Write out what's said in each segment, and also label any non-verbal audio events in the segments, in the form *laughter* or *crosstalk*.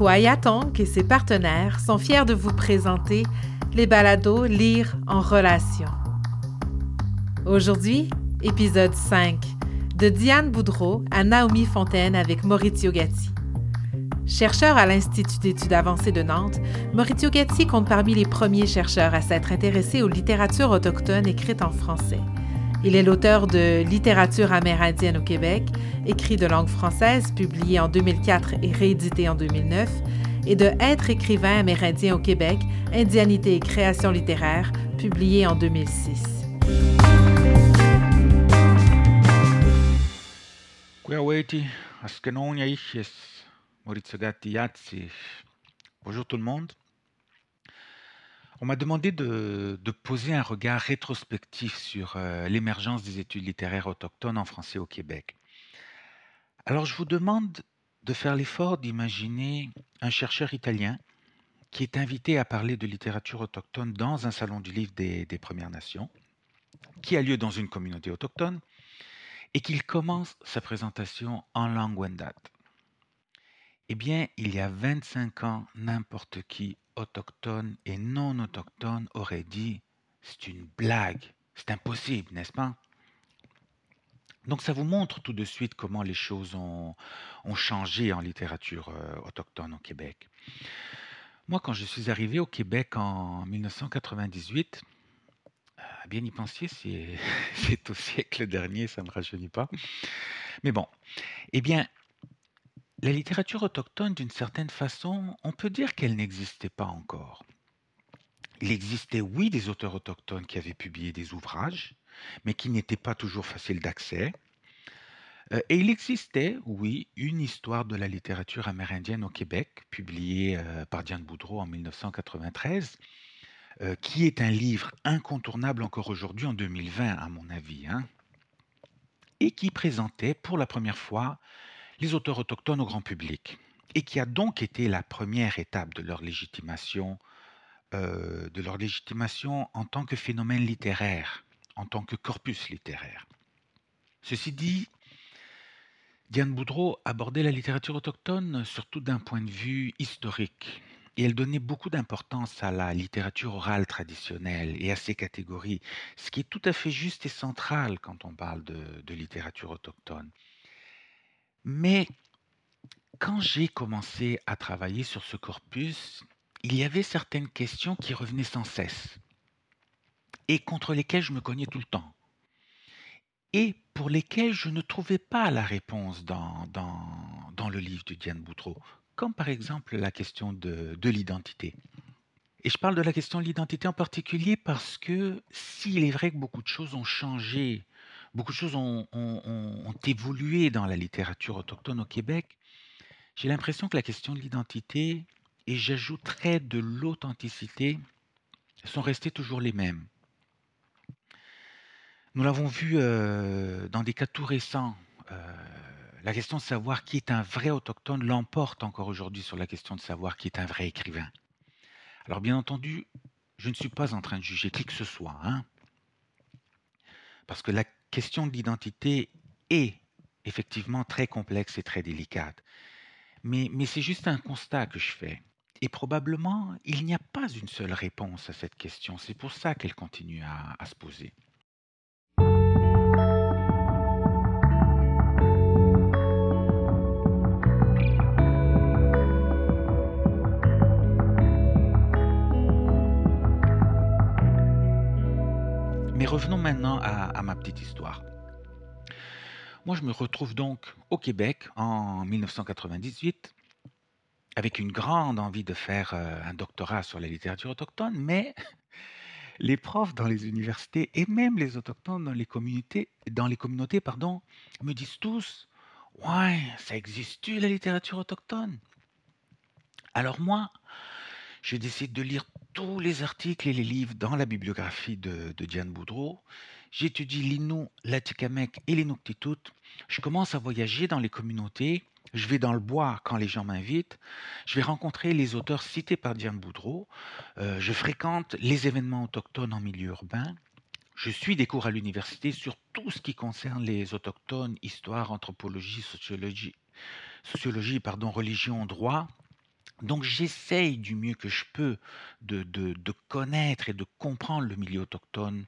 Kouaya Tonk et ses partenaires sont fiers de vous présenter les balados Lire en relation. Aujourd'hui, épisode 5, de Diane Boudreau à Naomi Fontaine avec Maurizio Gatti. Chercheur à l'Institut d'études avancées de Nantes, Maurizio Gatti compte parmi les premiers chercheurs à s'être intéressé aux littératures autochtones écrites en français. Il est l'auteur de Littérature amérindienne au Québec, écrit de langue française, publié en 2004 et réédité en 2009, et de Être écrivain amérindien au Québec, Indianité et création littéraire, publié en 2006. Bonjour tout le monde. On m'a demandé de, poser un regard rétrospectif sur euh, l'émergence des études littéraires autochtones en français au Québec. Alors je vous demande de faire l'effort d'imaginer un chercheur italien qui est invité à parler de littérature autochtone dans un salon du livre des, des Premières Nations, qui a lieu dans une communauté autochtone, et qu'il commence sa présentation en langue Wendat. Eh bien, il y a 25 ans, n'importe qui autochtones et non autochtones auraient dit c'est une blague, c'est impossible, n'est-ce pas? Donc ça vous montre tout de suite comment les choses ont, changé en littérature euh, autochtone au Québec. Moi, quand je suis arrivé au Québec en 1998, euh, bien y penser, *laughs* c'est au siècle dernier, ça ne me rajeunit pas. Mais bon, eh bien, la littérature autochtone, d'une certaine façon, on peut dire qu'elle n'existait pas encore. Il existait, oui, des auteurs autochtones qui avaient publié des ouvrages, mais qui n'étaient pas toujours faciles d'accès. Euh, et il existait, oui, une histoire de la littérature amérindienne au Québec, publiée euh, par Diane Boudreau en 1993, euh, qui est un livre incontournable encore aujourd'hui, en 2020, à mon avis, hein, et qui présentait pour la première fois les auteurs autochtones au grand public, et qui a donc été la première étape de leur légitimation, euh, de leur légitimation en tant que phénomène littéraire, en tant que corpus littéraire. Ceci dit, Diane Boudreau abordait la littérature autochtone surtout d'un point de vue historique, et elle donnait beaucoup d'importance à la littérature orale traditionnelle et à ses catégories, ce qui est tout à fait juste et central quand on parle de littérature autochtone. Mais quand j'ai commencé à travailler sur ce corpus, il y avait certaines questions qui revenaient sans cesse et contre lesquelles je me cognais tout le temps et pour lesquelles je ne trouvais pas la réponse dans, dans, le livre de Diane Boutreau, comme par exemple la question de, l'identité. Et je parle de la question de l'identité en particulier parce que s'il est vrai que beaucoup de choses ont changé beaucoup de choses ont, évolué dans la littérature autochtone au Québec. J'ai l'impression que la question de l'identité, et j'ajouterais de l'authenticité, sont restées toujours les mêmes. Nous l'avons vu euh, dans des cas tout récents. Euh, la question de savoir qui est un vrai autochtone l'emporte encore aujourd'hui sur la question de savoir qui est un vrai écrivain. Alors bien entendu, je ne suis pas en train de juger qui que ce soit, hein, parce que la question de l'identité est effectivement très complexe et très délicate. Mais, mais c'est juste un constat que je fais. Et probablement, il n'y a pas une seule réponse à cette question. C'est pour ça qu'elle continue à se poser. Revenons maintenant à, ma petite histoire. Moi, je me retrouve donc au Québec en 1998 avec une grande envie de faire euh, un doctorat sur la littérature autochtone, mais *laughs* les profs dans les universités et même les autochtones dans les communautés, dans les communautés pardon, me disent tous Ouais, ça existe-tu la littérature autochtone? Alors moi, je décide de lire tous les articles et les livres dans la bibliographie de, Diane Boudreau. J'étudie l'Innu, l'Atikamek et l'Inuktitut. Je commence à voyager dans les communautés. Je vais dans le bois quand les gens m'invitent. Je vais rencontrer les auteurs cités par Diane Boudreau. Euh, je fréquente les événements autochtones en milieu urbain. Je suis des cours à l'université sur tout ce qui concerne les autochtones, histoire, anthropologie, sociologie, sociologie pardon, religion, droit. Donc j'essaye du mieux que je peux de, de, connaître et de comprendre le milieu autochtone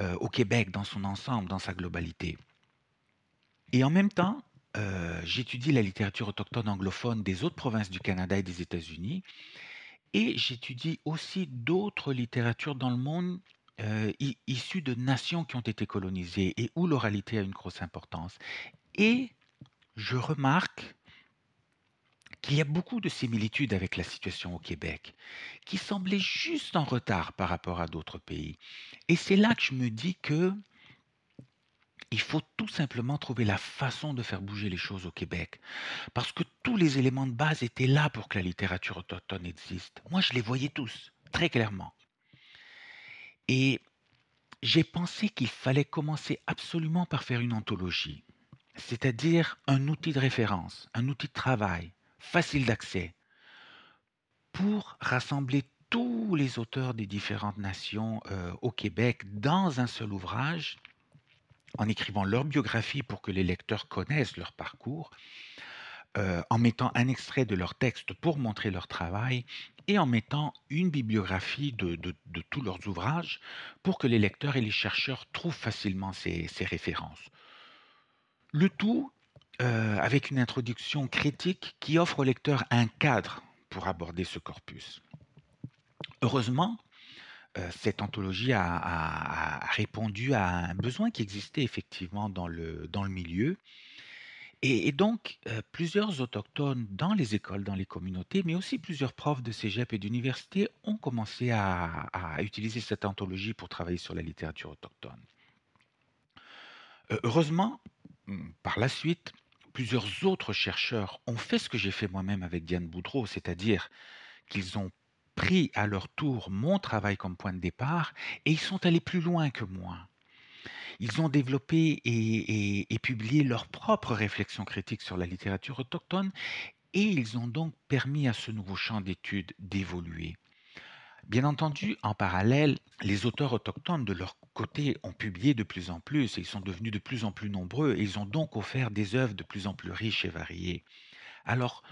euh, au Québec dans son ensemble, dans sa globalité. Et en même temps, euh, j'étudie la littérature autochtone anglophone des autres provinces du Canada et des États-Unis, et j'étudie aussi d'autres littératures dans le monde euh, issues de nations qui ont été colonisées et où l'oralité a une grosse importance. Et je remarque qu'il y a beaucoup de similitudes avec la situation au Québec, qui semblait juste en retard par rapport à d'autres pays. Et c'est là que je me dis que il faut tout simplement trouver la façon de faire bouger les choses au Québec. Parce que tous les éléments de base étaient là pour que la littérature autochtone existe. Moi, je les voyais tous, très clairement. Et j'ai pensé qu'il fallait commencer absolument par faire une anthologie, c'est-à-dire un outil de référence, un outil de travail, facile d'accès, pour rassembler tous les auteurs des différentes nations euh, au Québec dans un seul ouvrage, en écrivant leur biographie pour que les lecteurs connaissent leur parcours, euh, en mettant un extrait de leur texte pour montrer leur travail et en mettant une bibliographie de, tous leurs ouvrages pour que les lecteurs et les chercheurs trouvent facilement ces, références. Le tout euh, avec une introduction critique qui offre au lecteur un cadre pour aborder ce corpus. Heureusement, euh, cette anthologie a, répondu à un besoin qui existait effectivement dans le, dans le milieu. Et, donc, euh, plusieurs autochtones dans les écoles, dans les communautés, mais aussi plusieurs profs de cégep et d'université ont commencé à, utiliser cette anthologie pour travailler sur la littérature autochtone. heureusement, hum, par la suite, plusieurs autres chercheurs ont fait ce que j'ai fait moi-même avec Diane Boudreau, c'est-à-dire qu'ils ont pris à leur tour mon travail comme point de départ et ils sont allés plus loin que moi. Ils ont développé et, publié leurs propres réflexions critiques sur la littérature autochtone et ils ont donc permis à ce nouveau champ d'études d'évoluer. Bien entendu, en parallèle, les auteurs autochtones de leur côté ont publié de plus en plus ils sont devenus de plus en plus nombreux ils ont donc offert des œuvres de plus en plus riches et variées. Alors,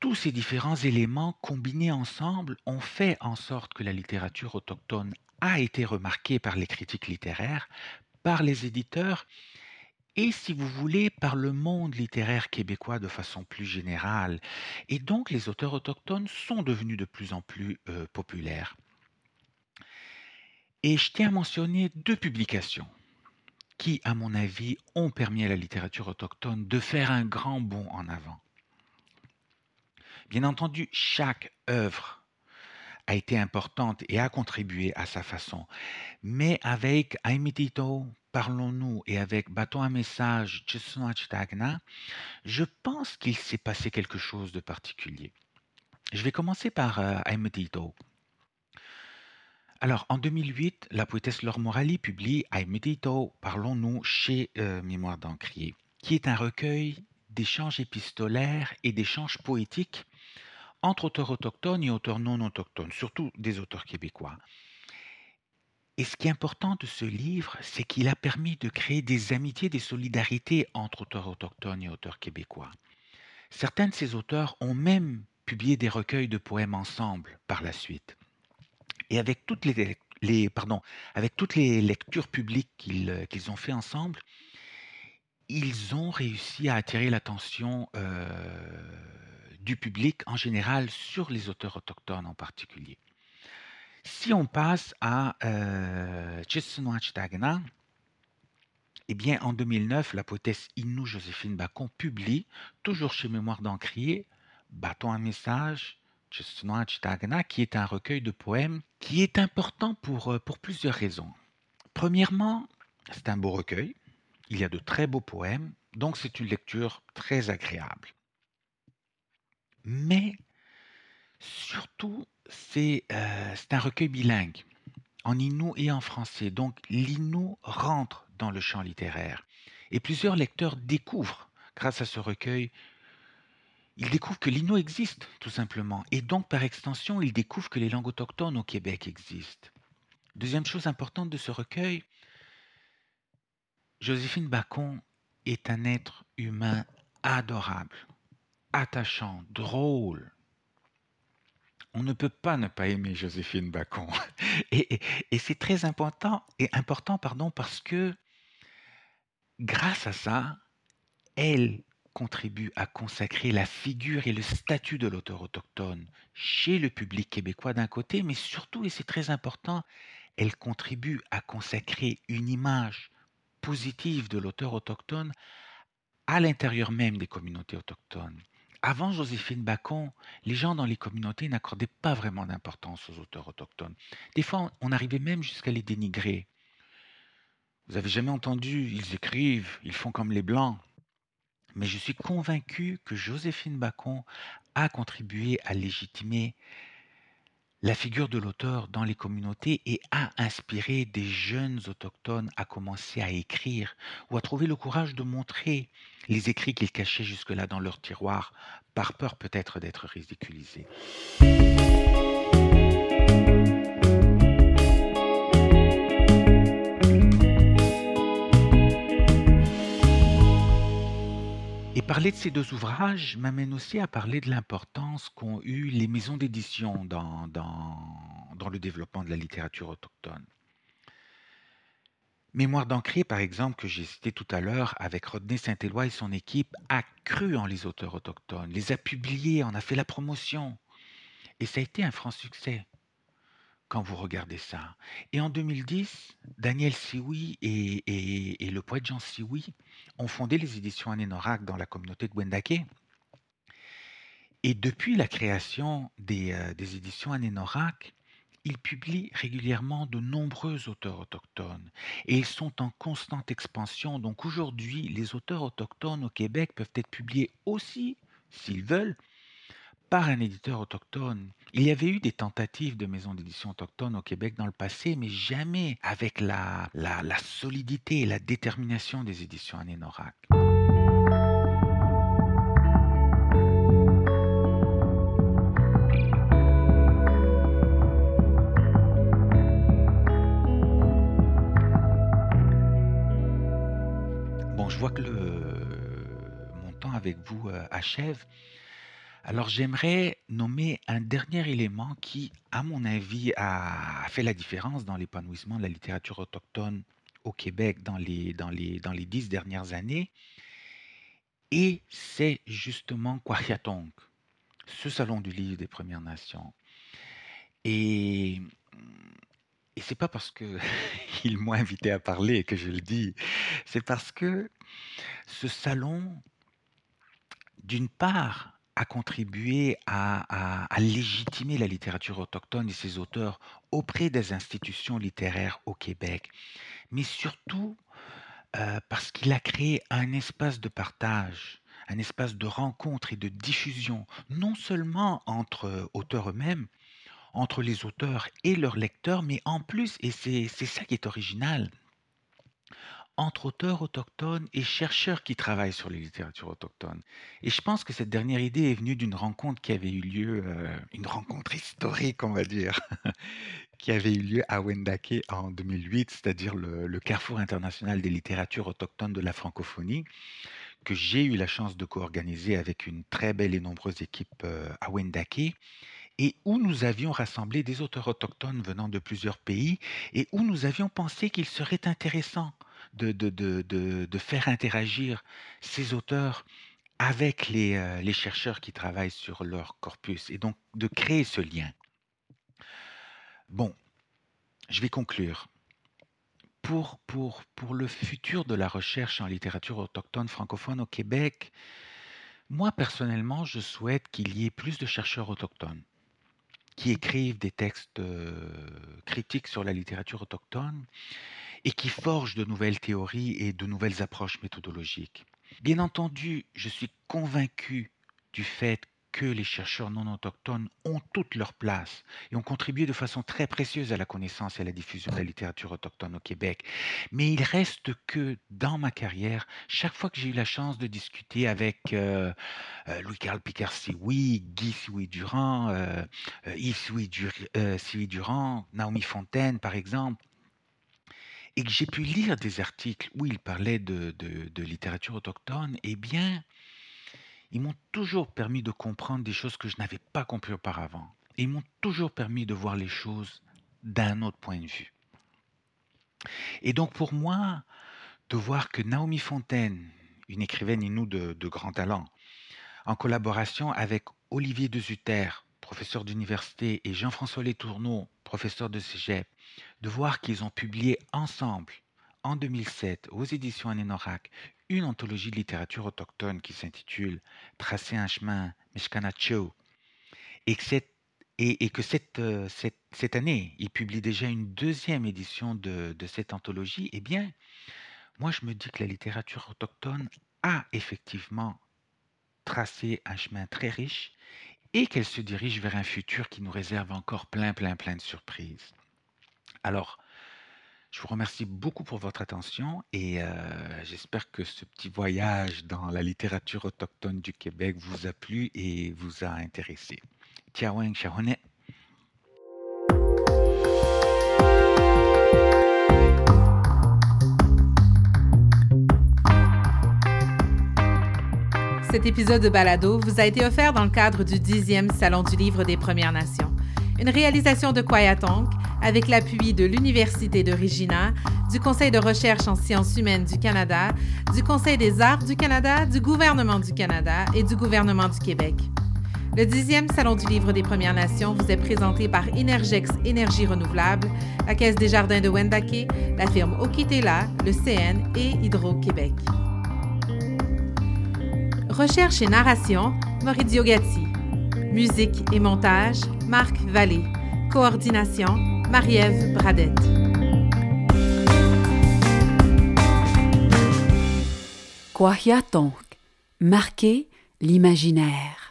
tous ces différents éléments combinés ensemble ont fait en sorte que la littérature autochtone a été remarquée par les critiques littéraires, par les éditeurs et, si vous voulez, par le monde littéraire québécois de façon plus générale. Et donc les auteurs autochtones sont devenus de plus en plus euh, populaires. Et je tiens à mentionner deux publications qui, à mon avis, ont permis à la littérature autochtone de faire un grand bond en avant. Bien entendu, chaque œuvre a été importante et a contribué à sa façon. Mais avec Aimidito, Parlons-nous et avec Bâton un message, je pense qu'il s'est passé quelque chose de particulier. Je vais commencer par euh, Alors, en 2008, la poétesse Laure Morali publie Aimedito, Parlons-nous chez euh, Mémoire d'Encrier, qui est un recueil d'échanges épistolaires et d'échanges poétiques entre auteurs autochtones et auteurs non autochtones, surtout des auteurs québécois. Et ce qui est important de ce livre, c'est qu'il a permis de créer des amitiés, des solidarités entre auteurs autochtones et auteurs québécois. Certains de ces auteurs ont même publié des recueils de poèmes ensemble par la suite. Et avec toutes les, pardon, avec toutes les lectures publiques qu'ils ont fait ensemble, ils ont réussi à attirer l'attention euh, du public en général sur les auteurs autochtones en particulier. Si on passe à euh, Tagna, eh bien, en 2009, la poétesse Innu Joséphine Bacon publie, toujours chez Mémoire d'Encrier, Bâton un message, Qui est un recueil de poèmes qui est important pour, euh, pour plusieurs raisons. Premièrement, c'est un beau recueil, il y a de très beaux poèmes, donc c'est une lecture très agréable. Mais surtout, euh, c'est un recueil bilingue, en inou et en français. Donc l'inou rentre dans le champ littéraire. Et plusieurs lecteurs découvrent, grâce à ce recueil, ils découvrent que l'inou existe, tout simplement. Et donc, par extension, ils découvrent que les langues autochtones au Québec existent. Deuxième chose importante de ce recueil, Joséphine Bacon est un être humain adorable attachant, drôle. On ne peut pas ne pas aimer Joséphine Bacon. *laughs* Et, c'est très important, et important pardon, parce que grâce à ça, elle contribue à consacrer la figure et le statut de l'auteur autochtone chez le public québécois d'un côté, mais surtout, et c'est très important, elle contribue à consacrer une image positive de l'auteur autochtone à l'intérieur même des communautés autochtones. Avant Joséphine Bacon, les gens dans les communautés n'accordaient pas vraiment d'importance aux auteurs autochtones. Des fois, on arrivait même jusqu'à les dénigrer. Vous avez jamais entendu, ils écrivent, ils font comme les Blancs. Mais je suis convaincu que Joséphine Bacon a contribué à légitimer la figure de l'auteur dans les communautés et a inspiré des jeunes autochtones à commencer à écrire ou à trouver le courage de montrer les écrits qu'ils cachaient jusque-là dans leur tiroir, par peur peut-être d'être ridiculisés. Parler de ces deux ouvrages m'amène aussi à parler de l'importance qu'ont eu les maisons d'édition dans, le développement de la littérature autochtone. Mémoire d'Ancré, par exemple, que j'ai cité tout à l'heure, avec Rodney Saint-Éloi et son équipe, a cru en les auteurs autochtones, les a publiés, en a fait la promotion. Et ça a été un franc succès quand vous regardez ça. Et en 2010, Daniel Sioui et, le poète Jean Sioui ont fondé les éditions Anénorak dans la communauté de Wendake. Et depuis la création des, euh, des éditions Anénorak, ils publient régulièrement de nombreux auteurs autochtones et ils sont en constante expansion. Donc aujourd'hui, les auteurs autochtones au Québec peuvent être publiés aussi, s'ils veulent, par un éditeur autochtone. Il y avait eu des tentatives de maisons d'édition autochtones au Québec dans le passé, mais jamais avec la, solidité et la détermination des éditions Anénorak. Bon, je vois que mon temps avec vous euh, achève. Alors j'aimerais nommer un dernier élément qui, à mon avis, a fait la différence dans l'épanouissement de la littérature autochtone au Québec dans les, dans les, dans dix dernières années. Et c'est justement Kwariatonk, ce salon du livre des Premières Nations. Et, et c'est pas parce qu'ils *laughs* m'ont invité à parler que je le dis, c'est parce que ce salon, d'une part, a contribué à, légitimer la littérature autochtone et ses auteurs auprès des institutions littéraires au Québec, mais surtout euh, parce qu'il a créé un espace de partage, un espace de rencontre et de diffusion, non seulement entre auteurs eux-mêmes, entre les auteurs et leurs lecteurs, mais en plus, et c'est ça qui est original, entre auteurs autochtones et chercheurs qui travaillent sur les littératures autochtones. Et je pense que cette dernière idée est venue d'une rencontre qui avait eu lieu, euh, une rencontre historique, on va dire, *laughs* qui avait eu lieu à Wendake en 2008, c'est-à-dire le, Carrefour international des littératures autochtones de la francophonie, que j'ai eu la chance de co-organiser avec une très belle et nombreuse équipe euh, à Wendake et où nous avions rassemblé des auteurs autochtones venant de plusieurs pays et où nous avions pensé qu'il serait intéressant de, de, faire interagir ces auteurs avec les, euh, les, chercheurs qui travaillent sur leur corpus et donc de créer ce lien. Bon, je vais conclure. Pour, pour, pour le futur de la recherche en littérature autochtone francophone au Québec, moi personnellement, je souhaite qu'il y ait plus de chercheurs autochtones qui écrivent des textes euh, critiques sur la littérature autochtone et qui forgent de nouvelles théories et de nouvelles approches méthodologiques. Bien entendu, je suis convaincu du fait que les chercheurs non autochtones ont toute leur place et ont contribué de façon très précieuse à la connaissance et à la diffusion de la littérature autochtone au Québec. Mais il reste que dans ma carrière, chaque fois que j'ai eu la chance de discuter avec euh, euh, Louis-Carl Picard-Sioui, Guy Sioui-Durand, euh, Yves Sioui-Durand, Naomi Fontaine par exemple, et que j'ai pu lire des articles où il parlait de, littérature autochtone, eh bien, ils m'ont toujours permis de comprendre des choses que je n'avais pas compris auparavant. Ils m'ont toujours permis de voir les choses d'un autre point de vue. Et donc pour moi, de voir que Naomi Fontaine, une écrivaine inou de, de grand talent, en collaboration avec Olivier de Zutter, professeur d'université, et Jean-François Letourneau, professeur de cégep, de voir qu'ils ont publié ensemble, en 2007, aux éditions Anénorak, une anthologie de littérature autochtone qui s'intitule Tracer un chemin, Mishkanacho, et que, euh, cette, année, ils publient déjà une deuxième édition de cette anthologie, eh bien, moi je me dis que la littérature autochtone a effectivement tracé un chemin très riche et qu'elle se dirige vers un futur qui nous réserve encore plein, plein, plein de surprises. Alors, je vous remercie beaucoup pour votre attention et euh, j'espère que ce petit voyage dans la littérature autochtone du Québec vous a plu et vous a intéressé. Tiaweng Shahone. Cet épisode de Balado vous a été offert dans le cadre du 10e Salon du Livre des Premières Nations, une réalisation de Kwayatonk avec l'appui de l'Université de Regina, du Conseil de recherche en sciences humaines du Canada, du Conseil des arts du Canada, du gouvernement du Canada et du gouvernement du Québec. Le 10e Salon du Livre des Premières Nations vous est présenté par Energex Énergie Renouvelable, la Caisse des Jardins de Wendake, la firme Okitela, le CN et Hydro-Québec. Recherche et narration, Maurizio Gatti. Musique et montage, Marc Vallée. Coordination, Marie-Ève Bradette. Kwahiatonk, marquer l'imaginaire.